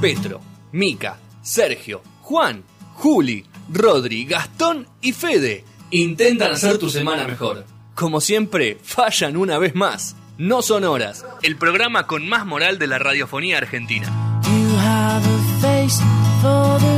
Petro, Mica, Sergio, Juan, Juli, Rodri, Gastón y Fede intentan hacer tu semana mejor. Como siempre, fallan una vez más. No son horas, el programa con más moral de la radiofonía argentina. You have a face for the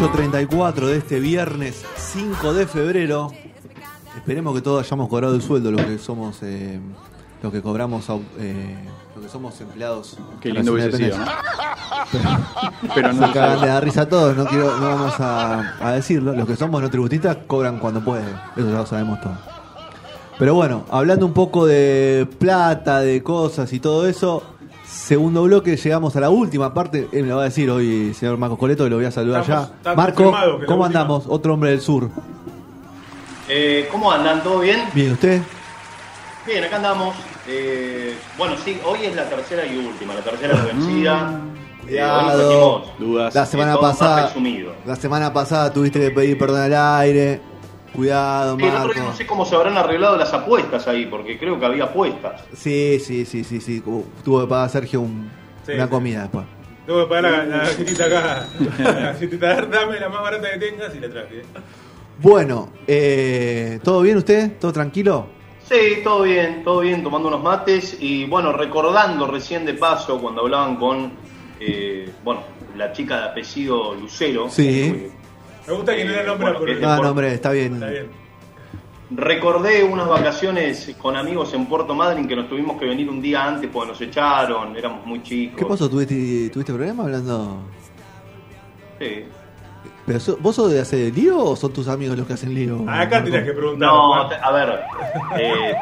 8.34 de este viernes 5 de febrero. Esperemos que todos hayamos cobrado el sueldo, los que somos, eh, los que cobramos, eh, los que somos empleados. Qué lindo hubiese sido. Pero, no. Se cagan risa a todos, no, vamos a, a decirlo. Los que somos no tributistas cobran cuando pueden, eso ya lo sabemos todos. Pero bueno, hablando un poco de plata, de cosas y todo eso, segundo bloque, llegamos a la última parte. Él me lo va a decir hoy, señor Marcos Coleto, que lo voy a saludar Estamos- ya. está Marco, confirmado que la ¿cómo última- andamos? Otro hombre del sur. Eh, ¿Cómo andan? ¿Todo bien? Bien, ¿usted? Bien, acá andamos. Eh, bueno, sí, hoy es la tercera y última, la tercera vencida. Eh, hoy nos Cuidado. metimos, dudas. La semana eh, todo más pasada, resumido. la semana pasada tuviste que pedir perdón al aire. Cuidado, Sí, el otro día Marco. no sé cómo se habrán arreglado las apuestas ahí, porque creo que había apuestas. Sí, sí, sí, sí, sí. Tuvo que pagar Sergio un- Sí, una sí. comida después. Tengo que pagar la, la galletita acá. La galletita, dame la más barata que tengas y la traje. Bueno, eh, ¿todo bien usted? ¿Todo tranquilo? Sí, todo bien, todo bien, tomando unos mates y bueno, recordando recién de paso cuando hablaban con, eh, bueno, la chica de apellido Lucero. Sí. Me gusta que no le nombra Bueno, por No, no, hombre, está bien. Está bien. Recordé unas vacaciones con amigos en Puerto Madryn que nos tuvimos que venir un día antes porque nos echaron, éramos muy chicos. ¿Qué pasó? ¿Tuviste, ¿Tuviste problema hablando? Sí. ¿Pero so- vos sos de hacer lío o son tus amigos los que hacen lío? Acá tenías que preguntar. No, a ver, eh,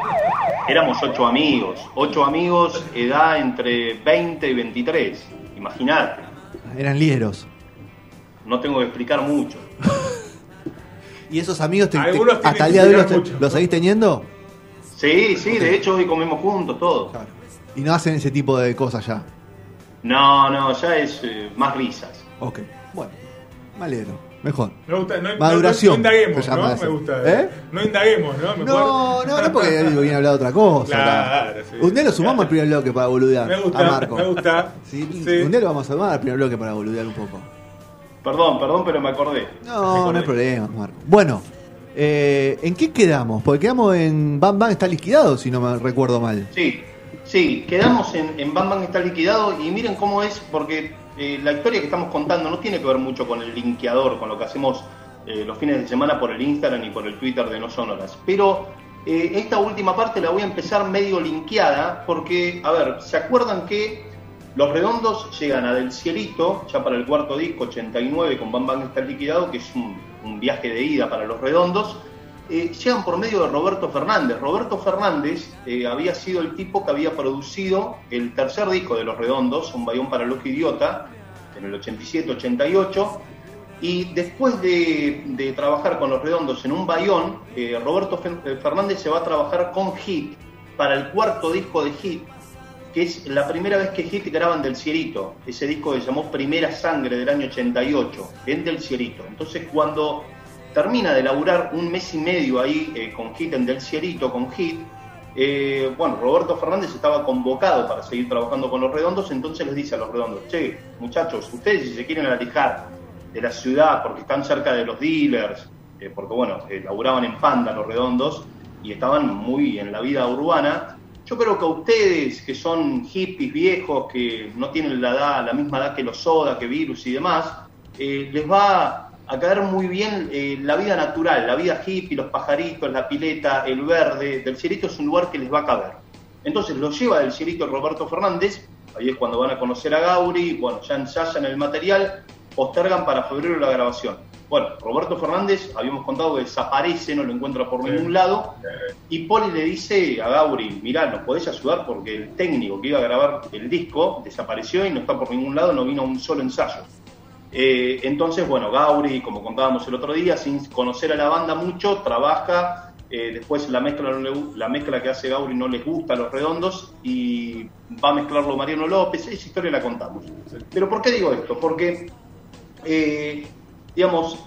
éramos ocho amigos, ocho amigos, edad entre 20 y 23, imagínate, Eran lieros. No tengo que explicar mucho. ¿Y esos amigos te- te- hasta el que día de hoy los, explicar mucho, los ¿no? seguís teniendo? Sí, sí, de hecho hoy comemos juntos todos. Y no hacen ese tipo de cosas ya. No, no, ya es eh, más risas. Ok, bueno, me alegro. Mejor. Me gusta, no, no- Maduración, No, indaguemos, se llama ¿no? Me gusta. ¿Eh? No indaguemos, ¿no? Mejor- No, no, no porque él viene a hablar de otra cosa. Claro, sí. Un día lo sumamos al primer bloque para boludear. Me gusta, a Marco. me gusta. Sí, Sí. Un día lo vamos a sumar al primer bloque para boludear un poco. Perdón, perdón, pero me acordé. Me No, no hay problema, Marco. Bueno, eh, ¿en qué quedamos? Porque quedamos en Bam Bam está liquidado, si no me recuerdo mal. Sí, sí, quedamos en, en Bam Bam está liquidado y miren cómo es, porque eh, la historia que estamos contando no tiene que ver mucho con el linkeador, con lo que hacemos eh, los fines de semana por el Instagram y por el Twitter de No Sonoras. Pero eh, esta última parte la voy a empezar medio linkeada, porque, a ver, ¿se acuerdan que los redondos llegan a Del Cielito, ya para el cuarto disco, 89, con Bam Bam está liquidado, que es un, viaje de ida para los redondos? eh, llegan por medio de Roberto Fernández. Roberto Fernández eh, había sido el tipo que había producido el tercer disco de Los Redondos, Un Bayón para Loco Idiota, en el 87-88, Y después de, de trabajar con los redondos en un bayón, eh, Roberto Fe- Fernández se va a trabajar con Hit para el cuarto disco de Hit, que es la primera vez que Hit graban Del Cierito, ese disco que se llamó Primera Sangre del año 88, en Del Cierito. Entonces cuando termina de laburar un mes y medio ahí eh, con Hit en Del Cierito, con Hit, eh, bueno, Roberto Fernández estaba convocado para seguir trabajando con los redondos, entonces les dice a los redondos, che, muchachos, ustedes si se quieren alejar de la ciudad porque están cerca de los dealers, eh, porque bueno, eh, laburaban en Panda los redondos y estaban muy en la vida urbana, yo creo que a ustedes que son hippies viejos, que no tienen la, edad, la misma edad que los soda, que virus y demás, eh, les va a caer muy bien eh, la vida natural, la vida hippie, los pajaritos, la pileta, el verde. Del Cierito es un lugar que les va a caber. Entonces lo lleva del Cierito Roberto Fernández, ahí es cuando van a conocer a Gauri, bueno, ya ensayan el material, postergan para febrero la grabación. Bueno, Roberto Fernández, habíamos contado que desaparece, no lo encuentra por ningún lado, y Poli le dice a Gauri, mirá, ¿nos podés ayudar? Porque el técnico que iba a grabar el disco desapareció y no está por ningún lado, no vino a un solo ensayo. Eh, entonces, bueno, Gauri, como contábamos el otro día, sin conocer a la banda mucho, trabaja, eh, después la mezcla, la mezcla que hace Gauri no les gusta a los redondos y va a mezclarlo Mariano López, esa historia la contamos. Pero ¿por qué digo esto? Porque, eh, digamos,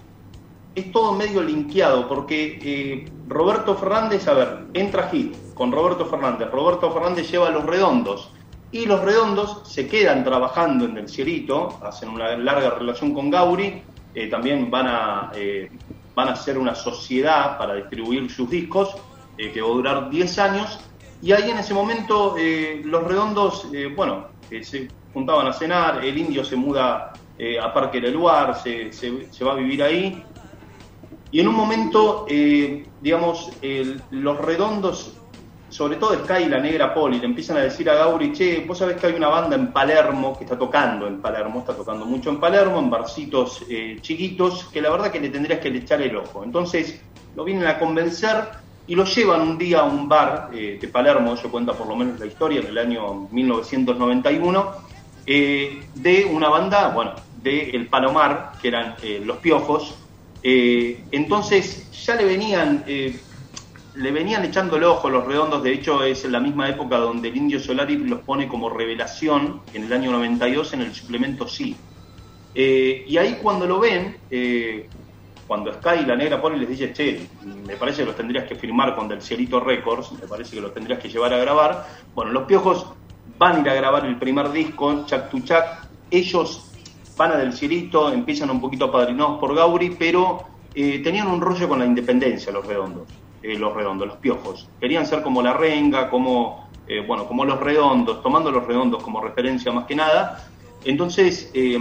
es todo medio linkeado, porque eh, Roberto Fernández, a ver, entra Hit con Roberto Fernández, Roberto Fernández lleva a los redondos, y los redondos se quedan trabajando en el Cierito, hacen una larga relación con Gauri, eh, también van a, eh, van a hacer una sociedad para distribuir sus discos, eh, que va a durar 10 años, y ahí en ese momento los redondos, bueno, se juntaban a cenar, el indio se muda eh, a Parque del Luar, se, se- va a vivir ahí, y en un momento, eh, digamos, el- los redondos, sobre todo Sky y la negra Poli, le empiezan a decir a Gauri, che, vos sabés que hay una banda en Palermo que está tocando en Palermo, está tocando mucho en Palermo, en barcitos eh, chiquitos, que la verdad que le tendrías que echar el ojo. Entonces lo vienen a convencer y lo llevan un día a un bar eh, de Palermo, eso cuenta por lo menos la historia, en el año 1991, eh, de una banda, bueno, de El Palomar, que eran eh, Los Piojos. Eh, entonces ya le venían, eh, le venían echando el ojo los redondos, de hecho es en la misma época donde el Indio Solari los pone como revelación en el año 92 en el suplemento Sí. Y ahí cuando lo ven, cuando Sky y la negra pone les dice, che, me parece que los tendrías que firmar con Del Cielito Records, me parece que los tendrías que llevar a grabar. Bueno, los piojos van a ir a grabar el primer disco, Chac to Chac, ellos van a Del Cielito, empiezan un poquito apadrinados por Gauri, pero eh, tenían un rollo con la independencia los redondos, eh, los redondos, los piojos. Querían ser como la renga, como, eh, bueno, como los redondos, tomando los redondos como referencia más que nada. Entonces, eh,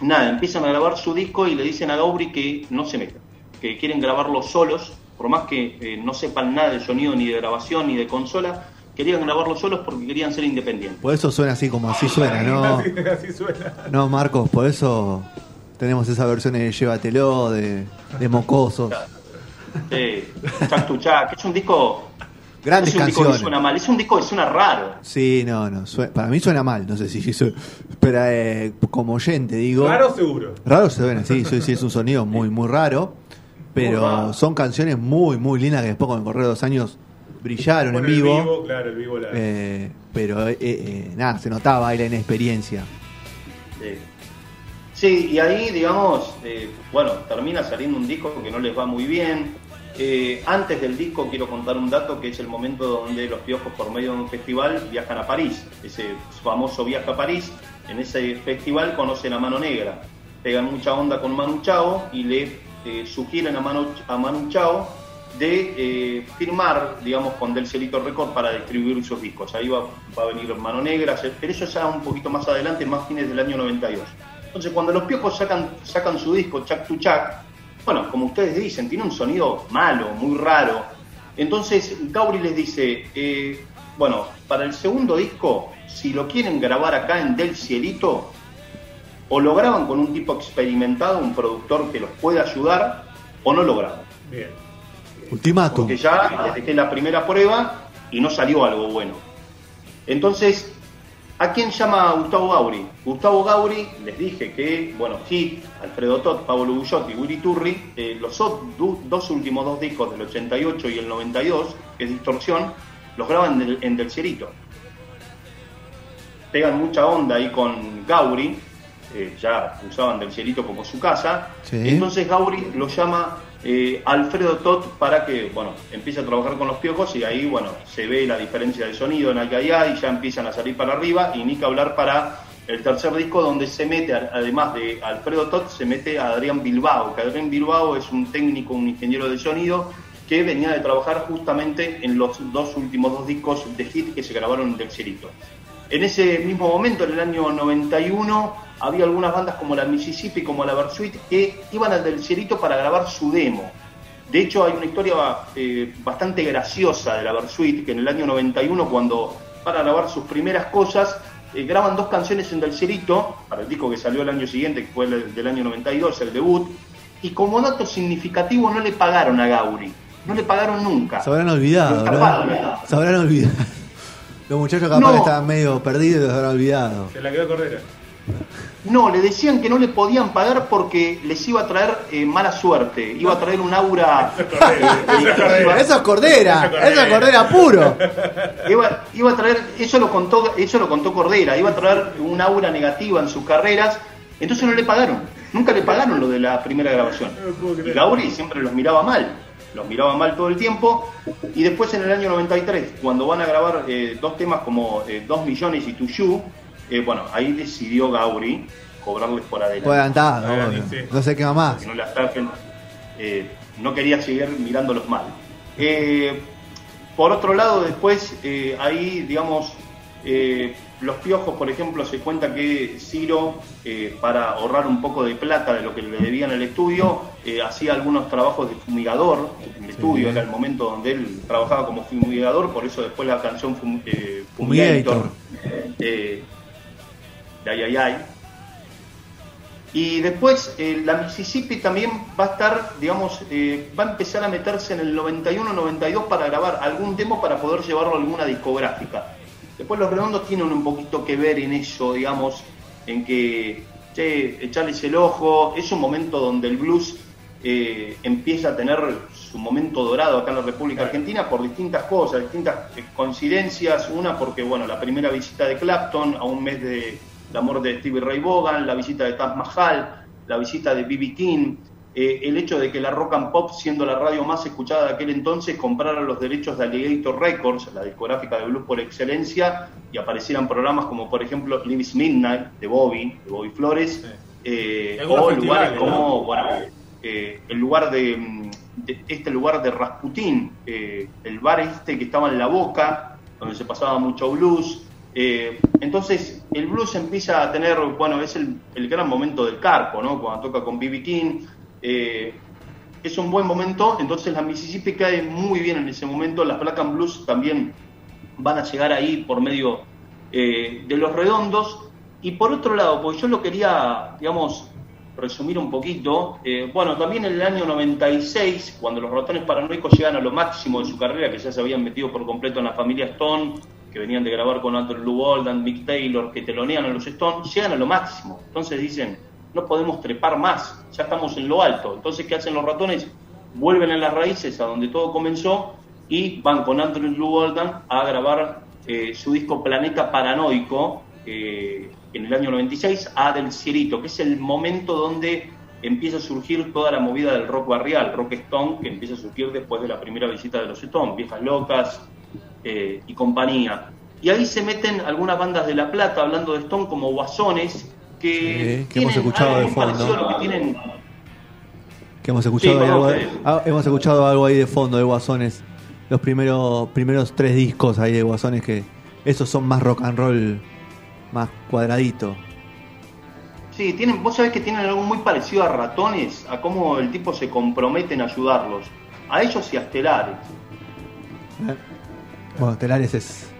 nada, empiezan a grabar su disco y le dicen a Gauri que no se metan, que quieren grabarlo solos, por más que eh, no sepan nada de sonido ni de grabación ni de consola, querían grabarlo solos porque querían ser independientes. Por eso suena así como así suena, ¿no? Así, así suena. No, Marcos, por eso tenemos esa versión de Llévatelo, de, de Mocosos. Eh, Chac to Chac, es un disco. Grandes no es un disco que suena mal, es un disco que suena raro. Sí, no, no. para mí suena mal, no sé si eso. Pero eh, como oyente, digo. Claro, seguro. Raro se suena, sí, sí, sí, es un sonido muy, muy raro. Pero Muy raro. son canciones muy, muy lindas que después con el correr de los años brillaron en el vivo. claro, el vivo la. Eh, pero eh, eh, nada, se notaba ahí la inexperiencia. Sí, y ahí, digamos, eh, bueno, termina saliendo un disco que no les va muy bien. Eh, antes del disco quiero contar un dato que es el momento donde los piojos por medio de un festival viajan a París, ese famoso viaje a París. En ese festival conocen a Mano Negra, pegan mucha onda con Manu Chao y le eh, sugieren a Manu, a Manu Chao de eh, firmar, digamos, con Del Cielito Record para distribuir sus discos. Ahí va, va a venir Mano Negra, pero eso ya un poquito más adelante, más fines del año 92. Entonces, cuando los piojos sacan, sacan su disco, Chac to Chac, bueno, como ustedes dicen, tiene un sonido malo, muy raro. Entonces, Gauri les dice, eh, bueno, para el segundo disco, si lo quieren grabar acá en Del Cielito, o lo graban con un tipo experimentado, un productor que los puede ayudar, o no lo graban. Bien. Ultimátum. Porque ya dejé la primera prueba y no salió algo bueno. Entonces, ¿A quién llama Gustavo Gauri? Gustavo Gauri, les dije que, bueno, Hit, Alfredo Tot, Pablo Gullotti, Willy Turri, eh, los dos últimos dos discos del 88 y el 92, que es Distorsión, los graban en Del Cerito. Pegan mucha onda ahí con Gauri, eh, ya usaban Del Cerito como su casa, Sí. entonces Gauri lo llama eh, Alfredo Tot para que, bueno, empiece a trabajar con los piojos y ahí, bueno, se ve la diferencia de sonido en Alcayá y ya empiezan a salir para arriba y ni que hablar para el tercer disco donde se mete, además de Alfredo Tot, se mete a Adrián Bilbao, que Adrián Bilbao es un técnico, un ingeniero de sonido que venía de trabajar justamente en los dos últimos dos discos de hit que se grabaron del Cerito. En ese mismo momento, en el año 91, había algunas bandas como la Mississippi, como la Versuit, que iban al del Cerito para grabar su demo. De hecho, hay una historia eh, bastante graciosa de la Versuit, que en el año 91, cuando para grabar sus primeras cosas, eh, graban dos canciones en Del Cerito, para el disco que salió el año siguiente, que fue el del año 92, el debut, y como dato significativo no le pagaron a Gauri, no le pagaron nunca. Se habrán olvidado. Se habrán olvidado. Los muchachos capaz No. que estaban medio perdidos y los habrán olvidado. Se la quedó Cordera. No, le decían que no le podían pagar porque les iba a traer eh, mala suerte, iba a traer un aura... negativa. Eso es cordera, eso es cordera puro. Iba, iba a traer, eso lo contó, eso lo contó Cordera, iba a traer un aura negativa en sus carreras, entonces no le pagaron, nunca le pagaron lo de la primera grabación. Y Gauri siempre los miraba mal, los miraba mal todo el tiempo, y después en el año 93, cuando van a grabar eh, dos temas como eh, Dos Millones y Tu You, eh, bueno, ahí decidió Gauri cobrarles por adelante. Adelantado, no sé qué más. que no, la eh, no quería seguir mirándolos mal. Eh, por otro lado, después, eh, ahí, digamos, eh, los piojos, por ejemplo, se cuenta que Ciro, eh, para ahorrar un poco de plata de lo que le debían al estudio, eh, hacía algunos trabajos de fumigador en el estudio, era el momento donde él trabajaba como fumigador, por eso después la canción Fum- eh, Fumigator, de Ay Ay Ay. Y después la Mississippi también va a estar, digamos, va a empezar a meterse en el 91-92 para grabar algún demo para poder llevarlo a alguna discográfica. Después los redondos tienen un poquito que ver en eso, digamos, en que, che, echarles el ojo, es un momento donde el blues eh, empieza a tener su momento dorado acá en la República Argentina por distintas cosas, distintas eh, coincidencias. Una porque, bueno, la primera visita de Clapton a un mes de la muerte de Stevie Ray Vaughan, la visita de Taj Mahal, la visita de B.B. King, eh, el hecho de que la Rock and Pop, siendo la radio más escuchada de aquel entonces, comprara los derechos de Alligator Records, la discográfica de blues por excelencia, y aparecieran programas como, por ejemplo, Lives Midnight, de Bobby, de Bobby Flores, Sí. eh, o lugares como, ¿no? bueno, eh, el lugar de, de- este lugar de Rasputín, el bar este que estaba en la boca, donde se pasaba mucho blues. Eh, entonces el blues empieza a tener, bueno, es el, el gran momento del carpo, ¿no? Cuando toca con B.B. King. Eh, es un buen momento, entonces la Mississippi cae muy bien en ese momento, las Black Blues también van a llegar ahí por medio eh, de los redondos. Y por otro lado, pues yo lo quería, digamos, resumir un poquito. eh, bueno, también en el año 96, cuando los ratones paranoicos llegan a lo máximo de su carrera, que ya se habían metido por completo en la familia Stone, que venían de grabar con Andrew Lou Oldham, Mick Taylor, que telonean a los Stones, llegan a lo máximo. Entonces dicen, no podemos trepar más, ya estamos en lo alto. Entonces, ¿qué hacen los ratones? Vuelven a las raíces, a donde todo comenzó, y van con Andrew Oldham a grabar eh, su disco Planeta Paranoico, eh, en el año 96, a Del Cierito, que es el momento donde empieza a surgir toda la movida del rock barrial, rock stone, que empieza a surgir después de la primera visita de los Stones, Viejas Locas eh, y compañía. Y ahí se meten algunas bandas de La Plata, hablando de Stone, como Guasones, que, Sí, que hemos escuchado algo de fondo. que tienen Que hemos escuchado, Sí, ahí algo, ah, hemos escuchado algo ahí de fondo de Guasones. Los primeros, primeros tres discos ahí de Guasones que esos son más rock and roll, más cuadradito. Sí, tienen, vos sabés que tienen algo muy parecido a ratones, a cómo el tipo se compromete en ayudarlos. A ellos y a Estelares. ¿eh? Bueno, Telares es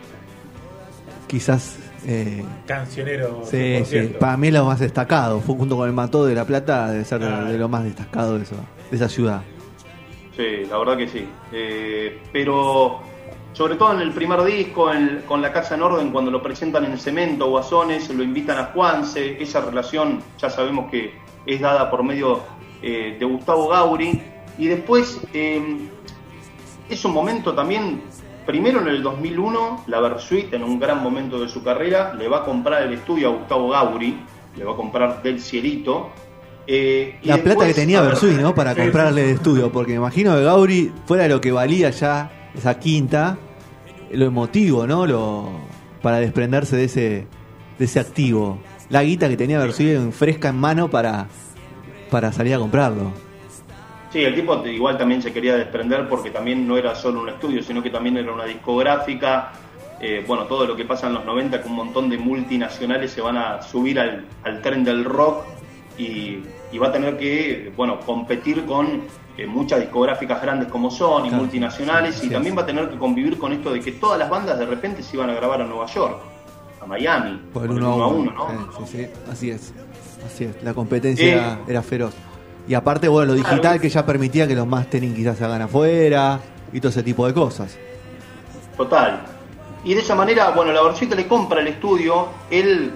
quizás eh, Cancionero. sí, sí, 100%. para mí lo más destacado, fue junto con el Mató de la Plata, debe ser de- Ah. de lo más destacado de, eso, de esa ciudad. Sí, la verdad que sí. Eh, pero sobre todo en el primer disco, en- con La Casa en Orden, cuando lo presentan en Cemento, Guasones, lo invitan a Juanse, esa relación ya sabemos que es dada por medio eh, de Gustavo Gauri, y después eh, es un momento también, primero en el 2001, la Versuit, en un gran momento de su carrera, le va a comprar el estudio a Gustavo Gauri, le va a comprar del cielito. eh, y La plata después, que tenía Versuit, ¿no? Para comprarle el estudio, porque me imagino que Gauri, fuera de lo que valía ya esa quinta, lo emotivo, ¿no? Lo, para desprenderse de ese, de ese activo. La guita que tenía Versuit fresca en mano para, para salir a comprarlo. Sí, el tipo igual también se quería desprender porque también no era solo un estudio, sino que también era una discográfica. Eh, bueno, todo lo que pasa en los 90, que un montón de multinacionales se van a subir al, al tren del rock y, y va a tener que, bueno, competir con eh, muchas discográficas grandes como Sony, Claro, multinacionales, sí, y también va a tener que convivir con esto de que todas las bandas de repente se iban a grabar a Nueva York, a Miami, Por el por 1 a 1. uno, ¿no? Sí, sí, sí, así es. Así es. La competencia Eh. era feroz. Y aparte, bueno, lo digital que ya permitía que los mastering quizás se hagan afuera y todo ese tipo de cosas. Total. Y de esa manera, bueno, la Borchita le compra el estudio, él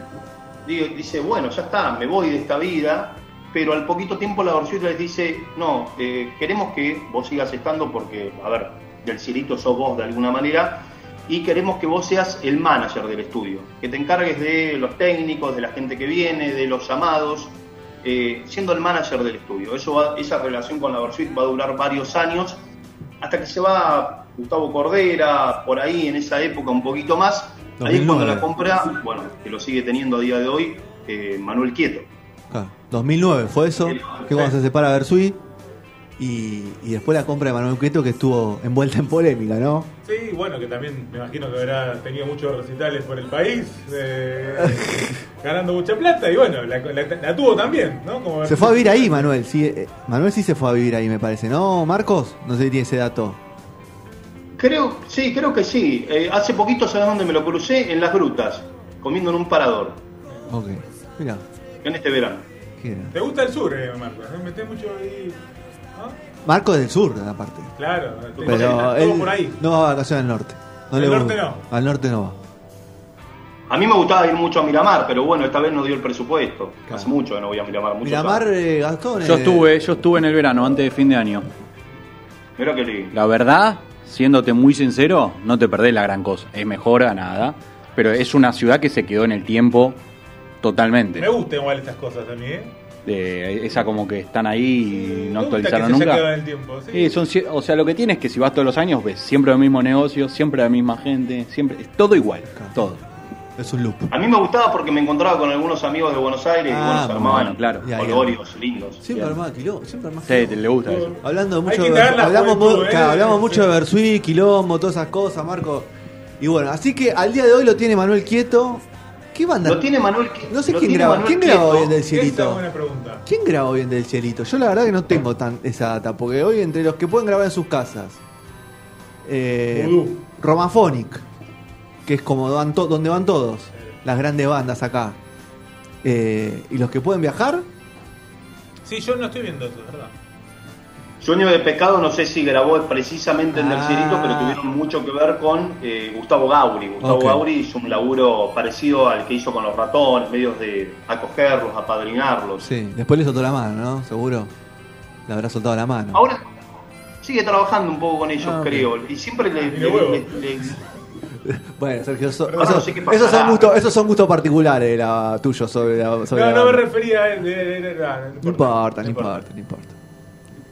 digo, dice, bueno, ya está, me voy de esta vida, pero al poquito tiempo la Borchita les dice, no, eh, queremos que vos sigas estando porque, a ver, del cielito sos vos de alguna manera, y queremos que vos seas el manager del estudio, que te encargues de los técnicos, de la gente que viene, de los llamados, eh, siendo el manager del estudio. Eso va- esa relación con la Versuit va a durar varios años hasta que se va Gustavo Cordera, por ahí en esa época un poquito más. Ahí es 2009. cuando la compra, bueno, que lo sigue teniendo a día de hoy, eh, Manuel Quieto. Claro. 2009 fue eso, Sí. que cuando se separa Versuit y, y después la compra de Manuel Quieto que estuvo envuelta en polémica, ¿no? Sí, bueno, que también me imagino que habrá tenido muchos recitales por el país, eh, ganando mucha plata, y bueno, la, la- la tuvo también, ¿no? Como Se fue a vivir ahí Manuel, sí, eh, Manuel sí se fue a vivir ahí me parece, ¿no? Marcos, no sé si tiene ese dato. Creo, sí, creo que sí. Eh, hace poquito, ¿sabes dónde me lo crucé? En las grutas, comiendo en un parador, Ok, mira, en este verano. ¿qué era? ¿Te gusta el sur, eh, Marcos? ¿Eh? Metés mucho ahí. ¿No? Marcos del sur, aparte. Claro, te- Pero todo él por ahí. no va a vacaciones al norte. No Al le norte no. Al norte no va. A mí me gustaba ir mucho a Miramar, pero bueno, esta vez no dio el presupuesto. Claro. Hace mucho que no voy a Miramar. Mucho Miramar, eh, Gastón. Yo eh, estuve, yo estuve en el verano, antes de fin de año. Mira que lindo. La verdad, siéndote muy sincero, no te perdés la gran cosa. Es mejor a nada, pero es una ciudad que se quedó en el tiempo totalmente. Me gustan igual estas cosas a mí, ¿eh? De esa como que están ahí y no actualizaron que se haya nunca. el tiempo, sí. Son, o sea, lo que tienes es que si vas todos los años ves siempre los mismos negocios, siempre la misma gente, siempre es todo igual, todo. Es un loop. A mí me gustaba porque me encontraba con algunos amigos de Buenos Aires Ah, y bueno, se armaban bueno, claro. Ya, ya. colgorios lindos. Siempre armaba quilombo, siempre armaba Sí, te le gusta eso. Hablando mucho de hablamos, juventud, ¿eh? claro, hablamos Sí. mucho de Versuit, quilombo, todas esas cosas, Marco. Y bueno, así que al día de hoy lo tiene Manuel Quieto. ¿Qué banda? Lo tiene Manuel No sé quién graba, Manuel ¿quién graba hoy en Del Esa es Cielito? buena pregunta. ¿Quién graba hoy en Del Cielito? Yo la verdad que no tengo tan esa data, porque hoy entre los que pueden grabar en sus casas, eh. Romaphonic, que es como van to- donde van todos, las grandes bandas acá, eh, y los que pueden viajar, Sí, yo no estoy viendo eso, ¿verdad? Sueño de Pecado no sé si grabó precisamente en Del Ah. Cielito, pero tuvieron mucho que ver con eh, Gustavo Gauri. Gustavo Ok. Gauri hizo un laburo parecido al que hizo con los ratones, medios de acogerlos, apadrinarlos. sí, después le soltó la mano, ¿no? Seguro le habrá soltado la mano. Ahora sigue trabajando un poco con ellos, Ah, creo. Y siempre le, Mire le- huevo. le- le- Bueno, Sergio, eso- Perdón, eso- no sé esos, son gustos, esos son gustos particulares la, tuyos sobre la. sobre No, la no me refería a él. ah, No importa, no importa, no importa.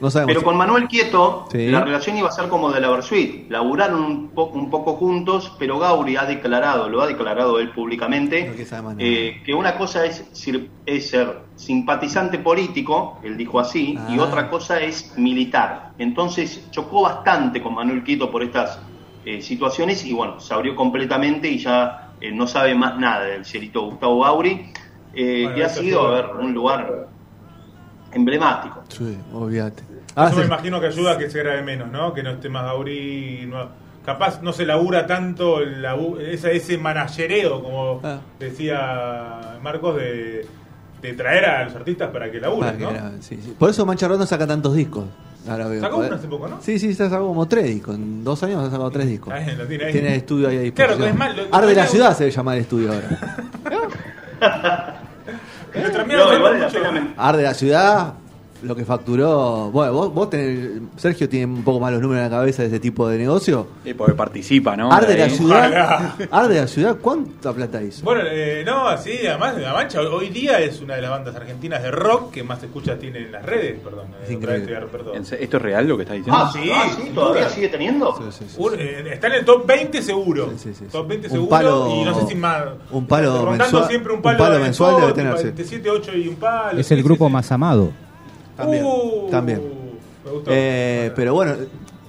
No sabemos. Pero con Manuel Quieto, Sí. la relación iba a ser como de la Versuit. Laburaron un, po- un poco juntos, pero Gauri ha declarado, lo ha declarado él públicamente, que eh, que una cosa es, sir- es ser simpatizante político, él dijo así, y Ah. otra cosa es militar. Entonces chocó bastante con Manuel Quieto por estas eh, situaciones y bueno, se abrió completamente y ya eh, no sabe más nada del cielito Gustavo Gauri, eh, Bueno, que ha sido, a ayuda. ver, un lugar emblemático. Sí, olvídate. Ahora Eso me se- imagino que ayuda a que se grabe menos, ¿no? Que no esté más Gauri. no- capaz no se labura tanto el labu- ese, ese managereo, como Ah. decía Marcos, de, de traer a los artistas para que laburen, para que ¿no? graben, sí, sí. Por eso Mancha Ronda saca tantos discos. Ahora veo. Sacó uno hace poco, ¿no? Sí, sí, se ha sacado como tres discos. En dos años ha sacado tres discos. Ahí, lo tiene ahí. Tiene el estudio ahí a Claro, disposición. es más, lo- lo Arde la ciudad se debe llamar el estudio ahora. Terminó No, igual la Arde la ciudad, lo que facturó. Bueno, vos, vos tenés. Sergio tiene un poco más los números en la cabeza de ese tipo de negocio. Sí, porque participa, ¿no? Arde la ciudad. Arde la ciudad, ¿cuánta plata hizo? Bueno, eh, no, sí, además La Mancha hoy día es una de las bandas argentinas de rock que más escuchas tiene en las redes, perdón. Es eh, increíble. perdón. ¿En se- ¿Esto es real lo que estás diciendo? Ah, Sí, ah, sí, sin todavía sigue teniendo. Sí, sí, sí. Un- eh, está en el top 20 seguro. Sí, sí, sí, sí. Top 20 Un seguro palo- y no sé si más. un palo mensual- siempre un un palo, palo en mensual debe tener, sí. De 7, 8 y un palo. Es sí, el sí, grupo sí. más amado. También, Uh, también. Me gustó. Eh, pero bueno,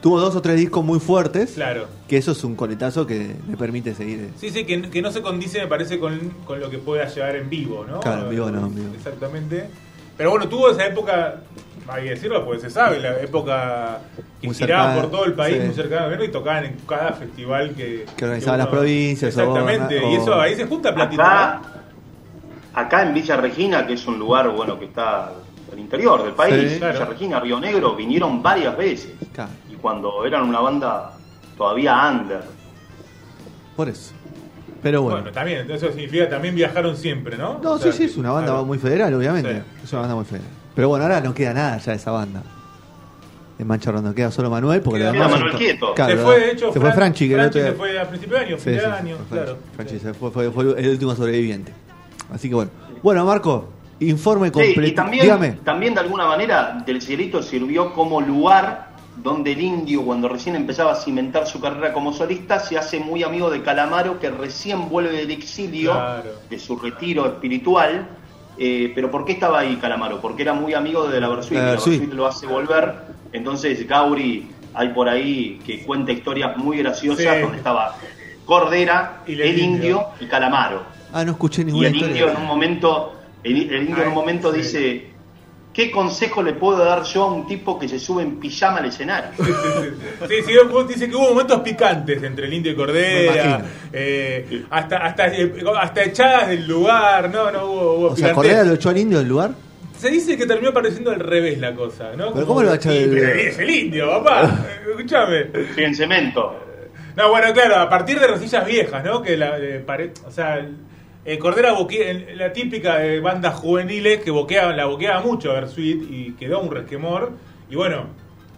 tuvo dos o tres discos muy fuertes. Claro. Que eso es un coletazo que le permite seguir. Sí, sí, que, que no se condice, me parece, con, con lo que pueda llegar en vivo, ¿no? Claro, en vivo no, en vivo. Exactamente. Pero bueno, tuvo esa época, hay que decirlo, pues se sabe, la época que Muy giraba cercana, por todo el país, sí. muy cercana gobierno, y tocaban en cada festival que... Que organizaban las provincias o Exactamente, y eso ahí se junta platita. Acá, acá en Villa Regina, que es un lugar bueno que está al interior del país, Sí. Claro. Villa Regina, Río Negro, vinieron varias veces. Claro, Y cuando eran una banda todavía under. por eso. Pero Bueno, bueno. también, eso significa también viajaron siempre, ¿no? No, O sea, sí, sí, es una banda claro. muy federal, obviamente. Sí. Es una banda muy federal. Pero bueno, ahora no queda nada ya de esa banda. En Mancha Ronda queda solo Manuel porque Queda demás Manuel Quieto. Claro, se fue, de hecho, se fue Fran- Franchi, que Franchi se fue a principio de año, Sí, fin sí, de sí, año, claro. Franchi se fue, fue, fue el último sobreviviente. Así que bueno. Bueno, Marco, informe Sí, completo. y también, Dígame. también de alguna manera Del Cielito sirvió como lugar donde el indio, cuando recién empezaba a cimentar su carrera como solista, se hace muy amigo de Calamaro, que recién vuelve del exilio, Claro. de su retiro espiritual. Eh, pero ¿por qué estaba ahí Calamaro? Porque era muy amigo de la Versuit, La y la Versuit. Lo hace volver. Entonces Gauri, hay por ahí que cuenta historias muy graciosas Sí. donde estaba Cordera, Y el, el indio. indio. y Calamaro. Ah, no escuché Y ninguna el historia. indio en un momento, el, el indio en un momento sí. dice, ¿qué consejo le puedo dar yo a un tipo que se sube en pijama al escenario? Sí, sí, vos dice que hubo momentos picantes entre el indio y Cordera, eh, hasta, hasta, eh, hasta echadas del lugar, no, no hubo, hubo O sea. Cordera lo echó al indio del lugar. Se dice que terminó pareciendo al revés la cosa, ¿no? Pero ¿cómo lo va a echar Sí, del- Es el indio, papá, escúchame. Sí, en cemento. No, bueno, claro, a partir de Rosillas Viejas, ¿no? Que la, eh, pare- o sea, eh, Cordera boquea, la típica de bandas juveniles que boqueaban, la boqueaba mucho a Versuit y quedó un resquemor. Y bueno,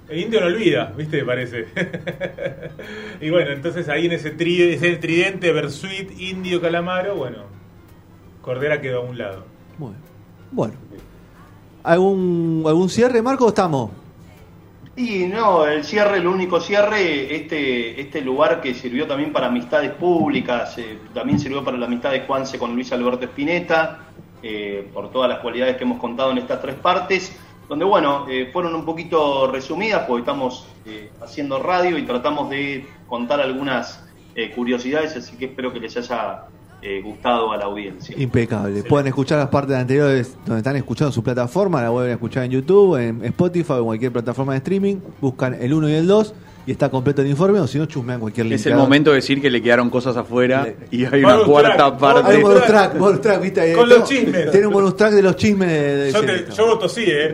el indio no olvida, ¿viste? Parece. y bueno, entonces ahí en ese, tri- ese tridente Versuit, Indio, Calamaro, bueno, Cordera quedó a un lado. Bueno. Bueno. ¿Algún, ¿Algún cierre, Marco? ¿Estamos? Y no, el cierre, el único cierre, este, este lugar que sirvió también para amistades públicas, eh, también sirvió para la amistad de Juanse con Luis Alberto Spinetta, eh, por todas las cualidades que hemos contado en estas tres partes, donde bueno, eh, fueron un poquito resumidas, porque estamos eh, haciendo radio y tratamos de contar algunas eh, curiosidades, así que espero que les haya eh, gustado a la audiencia. Impecable. Pueden escuchar las partes anteriores donde están escuchando su plataforma, la vuelven a escuchar en YouTube, en Spotify o en cualquier plataforma de streaming. Buscan el 1 y el 2 y está completo el informe, o si no, chusmean cualquier link. Es el momento de decir que le quedaron cosas afuera Le- y hay una cuarta track, parte. Hay un bonus track, bonus track, ¿viste? Ahí Con los chismes. Tiene un bonus track de los chismes de, de Yo, te- yo voto sí, ¿eh?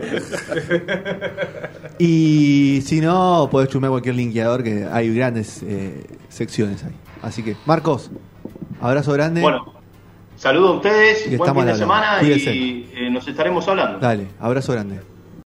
Y si no, podés chusmear cualquier linkeador que hay grandes eh, secciones ahí. Así que, Marcos, abrazo grande. Bueno, saludos a ustedes, Y buen fin de semana Cuídense. y eh, nos estaremos hablando. Dale, abrazo grande.